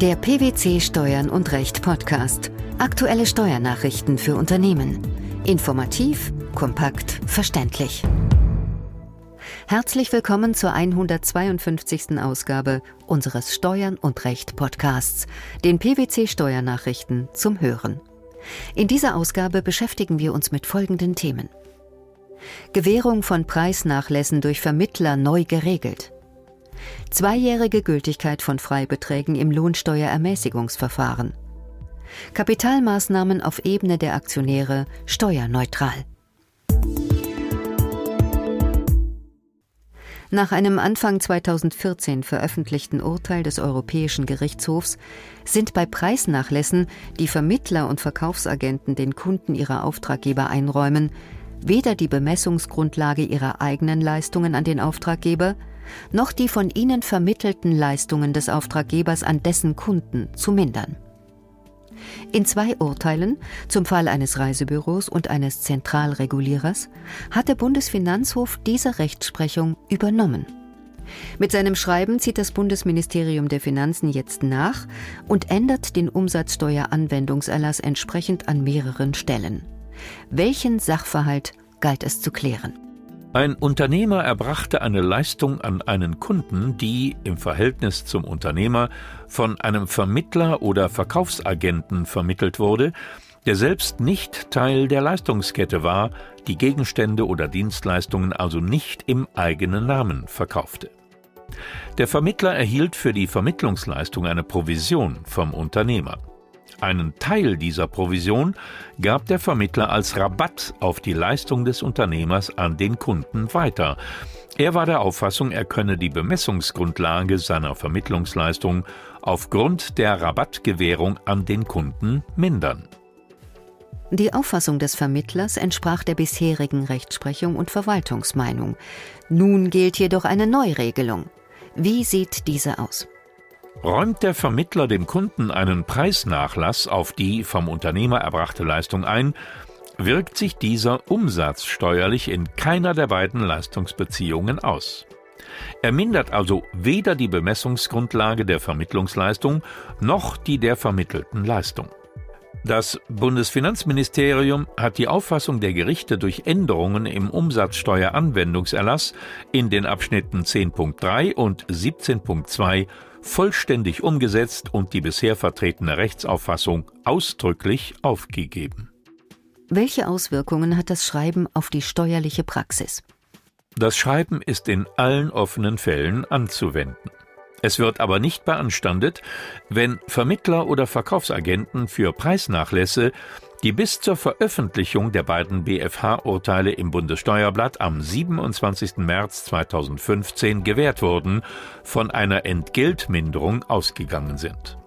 Der PwC Steuern und Recht Podcast. Aktuelle Steuernachrichten für Unternehmen. Informativ, kompakt, verständlich. Herzlich willkommen zur 152. Ausgabe unseres Steuern und Recht Podcasts, den PwC Steuernachrichten zum Hören. In dieser Ausgabe beschäftigen wir uns mit folgenden Themen. Gewährung von Preisnachlässen durch Vermittler neu geregelt. Zweijährige Gültigkeit von Freibeträgen im Lohnsteuerermäßigungsverfahren. Kapitalmaßnahmen auf Ebene der Aktionäre steuerneutral. Nach einem Anfang 2014 veröffentlichten Urteil des Europäischen Gerichtshofs sind bei Preisnachlässen, die Vermittler und Verkaufsagenten den Kunden ihrer Auftraggeber einräumen, weder die Bemessungsgrundlage ihrer eigenen Leistungen an den Auftraggeber noch die von ihnen vermittelten Leistungen des Auftraggebers an dessen Kunden zu mindern. In zwei Urteilen, zum Fall eines Reisebüros und eines Zentralregulierers, hat der Bundesfinanzhof diese Rechtsprechung übernommen. Mit seinem Schreiben zieht das Bundesministerium der Finanzen jetzt nach und ändert den Umsatzsteueranwendungserlass entsprechend an mehreren Stellen. Welchen Sachverhalt galt es zu klären? Ein Unternehmer erbrachte eine Leistung an einen Kunden, die im Verhältnis zum Unternehmer von einem Vermittler oder Verkaufsagenten vermittelt wurde, der selbst nicht Teil der Leistungskette war, die Gegenstände oder Dienstleistungen also nicht im eigenen Namen verkaufte. Der Vermittler erhielt für die Vermittlungsleistung eine Provision vom Unternehmer. Einen Teil dieser Provision gab der Vermittler als Rabatt auf die Leistung des Unternehmers an den Kunden weiter. Er war der Auffassung, er könne die Bemessungsgrundlage seiner Vermittlungsleistung aufgrund der Rabattgewährung an den Kunden mindern. Die Auffassung des Vermittlers entsprach der bisherigen Rechtsprechung und Verwaltungsmeinung. Nun gilt jedoch eine Neuregelung. Wie sieht diese aus? Räumt der Vermittler dem Kunden einen Preisnachlass auf die vom Unternehmer erbrachte Leistung ein, wirkt sich dieser umsatzsteuerlich in keiner der beiden Leistungsbeziehungen aus. Er mindert also weder die Bemessungsgrundlage der Vermittlungsleistung noch die der vermittelten Leistung. Das Bundesfinanzministerium hat die Auffassung der Gerichte durch Änderungen im Umsatzsteueranwendungserlass in den Abschnitten 10.3 und 17.2 vollständig umgesetzt und die bisher vertretene Rechtsauffassung ausdrücklich aufgegeben. Welche Auswirkungen hat das Schreiben auf die steuerliche Praxis? Das Schreiben ist in allen offenen Fällen anzuwenden. Es wird aber nicht beanstandet, wenn Vermittler oder Verkaufsagenten für Preisnachlässe die bis zur Veröffentlichung der beiden BFH-Urteile im Bundessteuerblatt am 27. März 2015 gewährt wurden, von einer Entgeltminderung ausgegangen sind.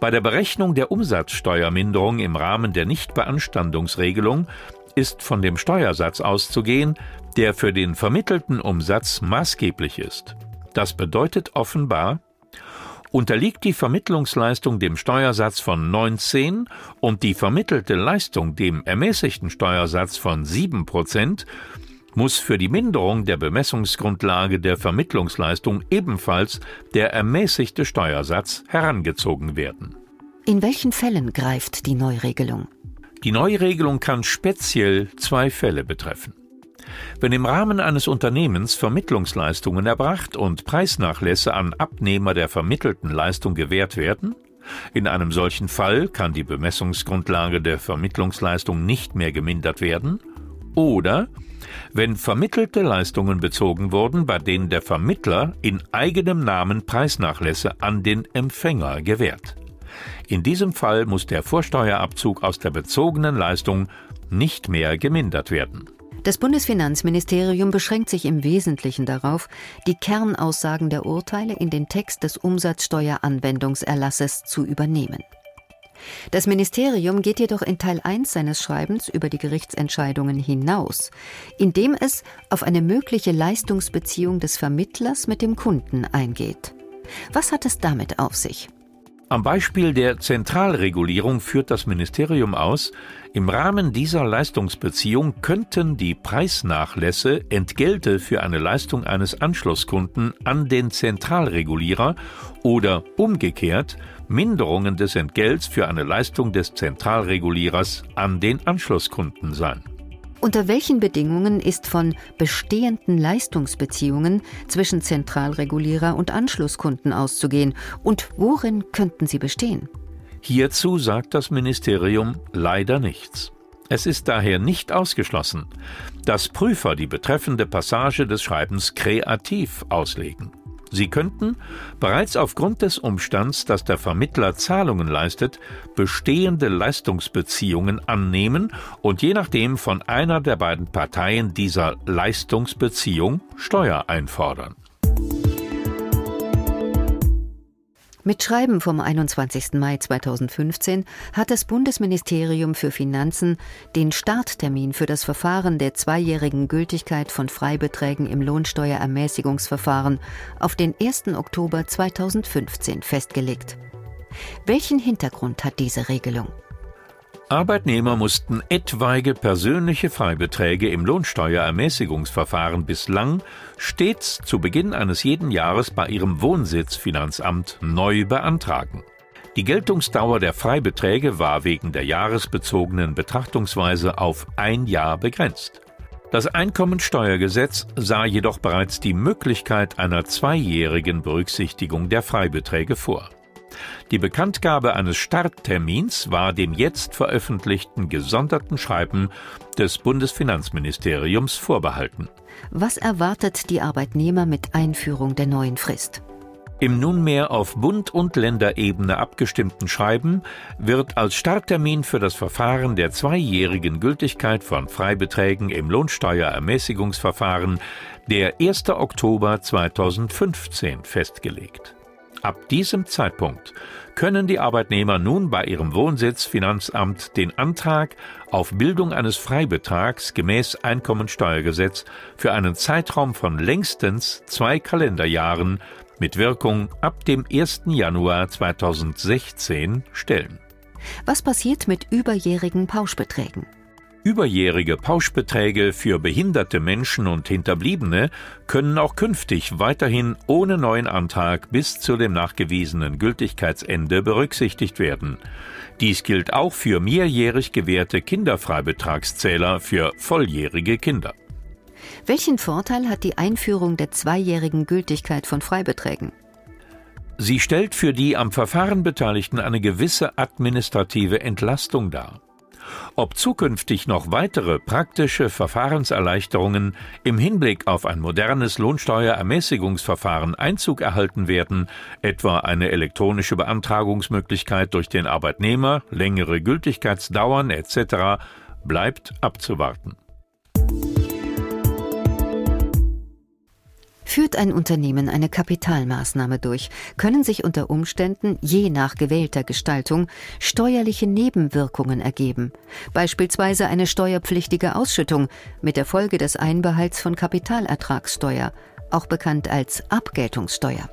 Bei der Berechnung der Umsatzsteuerminderung im Rahmen der Nichtbeanstandungsregelung ist von dem Steuersatz auszugehen, der für den vermittelten Umsatz maßgeblich ist. Das bedeutet offenbar, Unterliegt die Vermittlungsleistung dem Steuersatz von 19 und die vermittelte Leistung dem ermäßigten Steuersatz von 7 Prozent, muss für die Minderung der Bemessungsgrundlage der Vermittlungsleistung ebenfalls der ermäßigte Steuersatz herangezogen werden. In welchen Fällen greift die Neuregelung? Die Neuregelung kann speziell zwei Fälle betreffen. Wenn im Rahmen eines Unternehmens Vermittlungsleistungen erbracht und Preisnachlässe an Abnehmer der vermittelten Leistung gewährt werden, in einem solchen Fall kann die Bemessungsgrundlage der Vermittlungsleistung nicht mehr gemindert werden, oder wenn vermittelte Leistungen bezogen wurden, bei denen der Vermittler in eigenem Namen Preisnachlässe an den Empfänger gewährt. In diesem Fall muss der Vorsteuerabzug aus der bezogenen Leistung nicht mehr gemindert werden. Das Bundesfinanzministerium beschränkt sich im Wesentlichen darauf, die Kernaussagen der Urteile in den Text des Umsatzsteueranwendungserlasses zu übernehmen. Das Ministerium geht jedoch in Teil 1 seines Schreibens über die Gerichtsentscheidungen hinaus, indem es auf eine mögliche Leistungsbeziehung des Vermittlers mit dem Kunden eingeht. Was hat es damit auf sich? Am Beispiel der Zentralregulierung führt das Ministerium aus, im Rahmen dieser Leistungsbeziehung könnten die Preisnachlässe Entgelte für eine Leistung eines Anschlusskunden an den Zentralregulierer oder umgekehrt Minderungen des Entgelts für eine Leistung des Zentralregulierers an den Anschlusskunden sein. Unter welchen Bedingungen ist von bestehenden Leistungsbeziehungen zwischen Zentralregulierer und Anschlusskunden auszugehen und worin könnten sie bestehen? Hierzu sagt das Ministerium leider nichts. Es ist daher nicht ausgeschlossen, dass Prüfer die betreffende Passage des Schreibens kreativ auslegen. Sie könnten, bereits aufgrund des Umstands, dass der Vermittler Zahlungen leistet, bestehende Leistungsbeziehungen annehmen und je nachdem von einer der beiden Parteien dieser Leistungsbeziehung Steuer einfordern. Mit Schreiben vom 21. Mai 2015 hat das Bundesministerium für Finanzen den Starttermin für das Verfahren der zweijährigen Gültigkeit von Freibeträgen im Lohnsteuerermäßigungsverfahren auf den 1. Oktober 2015 festgelegt. Welchen Hintergrund hat diese Regelung? Arbeitnehmer mussten etwaige persönliche Freibeträge im Lohnsteuerermäßigungsverfahren bislang stets zu Beginn eines jeden Jahres bei ihrem Wohnsitzfinanzamt neu beantragen. Die Geltungsdauer der Freibeträge war wegen der jahresbezogenen Betrachtungsweise auf ein Jahr begrenzt. Das Einkommensteuergesetz sah jedoch bereits die Möglichkeit einer zweijährigen Berücksichtigung der Freibeträge vor. Die Bekanntgabe eines Starttermins war dem jetzt veröffentlichten gesonderten Schreiben des Bundesfinanzministeriums vorbehalten. Was erwartet die Arbeitnehmer mit Einführung der neuen Frist? Im nunmehr auf Bund- und Länderebene abgestimmten Schreiben wird als Starttermin für das Verfahren der zweijährigen Gültigkeit von Freibeträgen im Lohnsteuerermäßigungsverfahren der 1. Oktober 2015 festgelegt. Ab diesem Zeitpunkt können die Arbeitnehmer nun bei ihrem Wohnsitzfinanzamt den Antrag auf Bildung eines Freibetrags gemäß Einkommensteuergesetz für einen Zeitraum von längstens zwei Kalenderjahren mit Wirkung ab dem 1. Januar 2016 stellen. Was passiert mit überjährigen Pauschbeträgen? Überjährige Pauschbeträge für behinderte Menschen und Hinterbliebene können auch künftig weiterhin ohne neuen Antrag bis zu dem nachgewiesenen Gültigkeitsende berücksichtigt werden. Dies gilt auch für mehrjährig gewährte Kinderfreibetragszähler für volljährige Kinder. Welchen Vorteil hat die Einführung der zweijährigen Gültigkeit von Freibeträgen? Sie stellt für die am Verfahren Beteiligten eine gewisse administrative Entlastung dar. Ob zukünftig noch weitere praktische Verfahrenserleichterungen im Hinblick auf ein modernes Lohnsteuerermäßigungsverfahren Einzug erhalten werden, etwa eine elektronische Beantragungsmöglichkeit durch den Arbeitnehmer, längere Gültigkeitsdauern etc., bleibt abzuwarten. Führt ein Unternehmen eine Kapitalmaßnahme durch, können sich unter Umständen je nach gewählter Gestaltung steuerliche Nebenwirkungen ergeben, beispielsweise eine steuerpflichtige Ausschüttung mit der Folge des Einbehalts von Kapitalertragssteuer, auch bekannt als Abgeltungssteuer.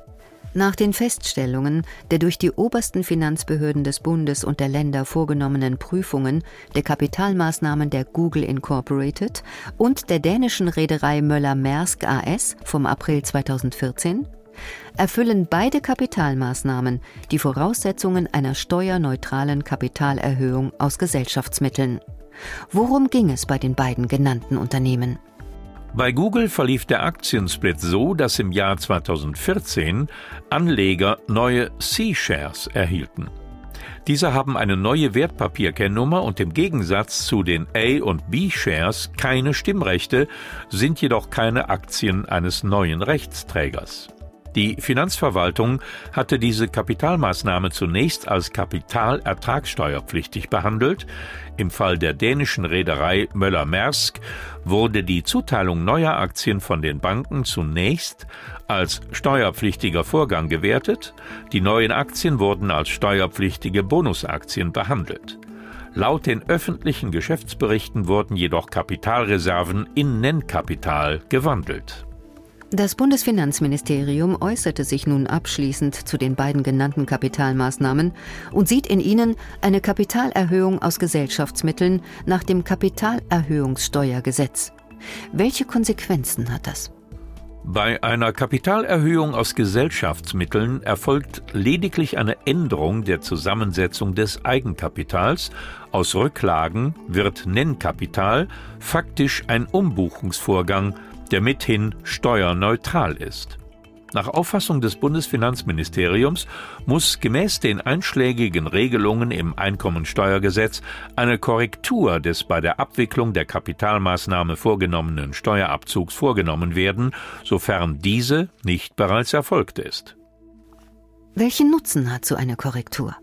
Nach den Feststellungen der durch die obersten Finanzbehörden des Bundes und der Länder vorgenommenen Prüfungen der Kapitalmaßnahmen der Google Incorporated und der dänischen Reederei Möller-Maersk AS vom April 2014 erfüllen beide Kapitalmaßnahmen die Voraussetzungen einer steuerneutralen Kapitalerhöhung aus Gesellschaftsmitteln. Worum ging es bei den beiden genannten Unternehmen? Bei Google verlief der Aktiensplit so, dass im Jahr 2014 Anleger neue C-Shares erhielten. Diese haben eine neue Wertpapierkennnummer und im Gegensatz zu den A- und B-Shares keine Stimmrechte, sind jedoch keine Aktien eines neuen Rechtsträgers. Die Finanzverwaltung hatte diese Kapitalmaßnahme zunächst als kapitalertragssteuerpflichtig behandelt. Im Fall der dänischen Reederei Möller-Maersk wurde die Zuteilung neuer Aktien von den Banken zunächst als steuerpflichtiger Vorgang gewertet. Die neuen Aktien wurden als steuerpflichtige Bonusaktien behandelt. Laut den öffentlichen Geschäftsberichten wurden jedoch Kapitalreserven in Nennkapital gewandelt. Das Bundesfinanzministerium äußerte sich nun abschließend zu den beiden genannten Kapitalmaßnahmen und sieht in ihnen eine Kapitalerhöhung aus Gesellschaftsmitteln nach dem Kapitalerhöhungssteuergesetz. Welche Konsequenzen hat das? Bei einer Kapitalerhöhung aus Gesellschaftsmitteln erfolgt lediglich eine Änderung der Zusammensetzung des Eigenkapitals. Aus Rücklagen wird Nennkapital faktisch ein Umbuchungsvorgang, der mithin steuerneutral ist. Nach Auffassung des Bundesfinanzministeriums muss gemäß den einschlägigen Regelungen im Einkommensteuergesetz eine Korrektur des bei der Abwicklung der Kapitalmaßnahme vorgenommenen Steuerabzugs vorgenommen werden, sofern diese nicht bereits erfolgt ist. Welchen Nutzen hat so eine Korrektur?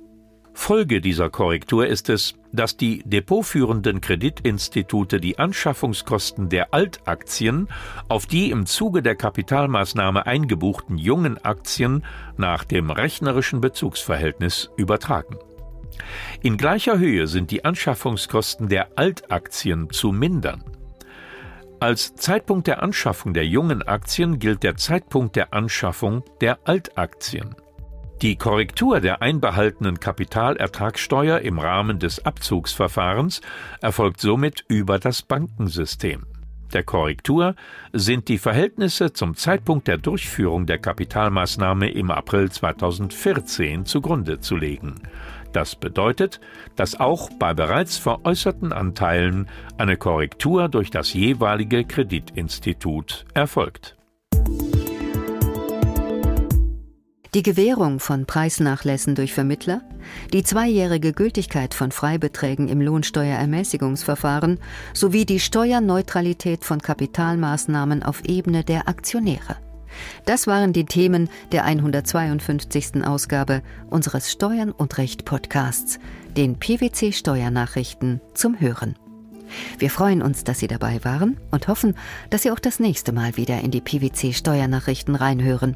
Folge dieser Korrektur ist es, dass die depotführenden Kreditinstitute die Anschaffungskosten der Altaktien auf die im Zuge der Kapitalmaßnahme eingebuchten jungen Aktien nach dem rechnerischen Bezugsverhältnis übertragen. In gleicher Höhe sind die Anschaffungskosten der Altaktien zu mindern. Als Zeitpunkt der Anschaffung der jungen Aktien gilt der Zeitpunkt der Anschaffung der Altaktien. Die Korrektur der einbehaltenen Kapitalertragssteuer im Rahmen des Abzugsverfahrens erfolgt somit über das Bankensystem. Der Korrektur sind die Verhältnisse zum Zeitpunkt der Durchführung der Kapitalmaßnahme im April 2014 zugrunde zu legen. Das bedeutet, dass auch bei bereits veräußerten Anteilen eine Korrektur durch das jeweilige Kreditinstitut erfolgt. Die Gewährung von Preisnachlässen durch Vermittler, die zweijährige Gültigkeit von Freibeträgen im Lohnsteuerermäßigungsverfahren sowie die Steuerneutralität von Kapitalmaßnahmen auf Ebene der Aktionäre. Das waren die Themen der 152. Ausgabe unseres Steuern und Recht Podcasts, den PwC Steuernachrichten zum Hören. Wir freuen uns, dass Sie dabei waren und hoffen, dass Sie auch das nächste Mal wieder in die PwC Steuernachrichten reinhören.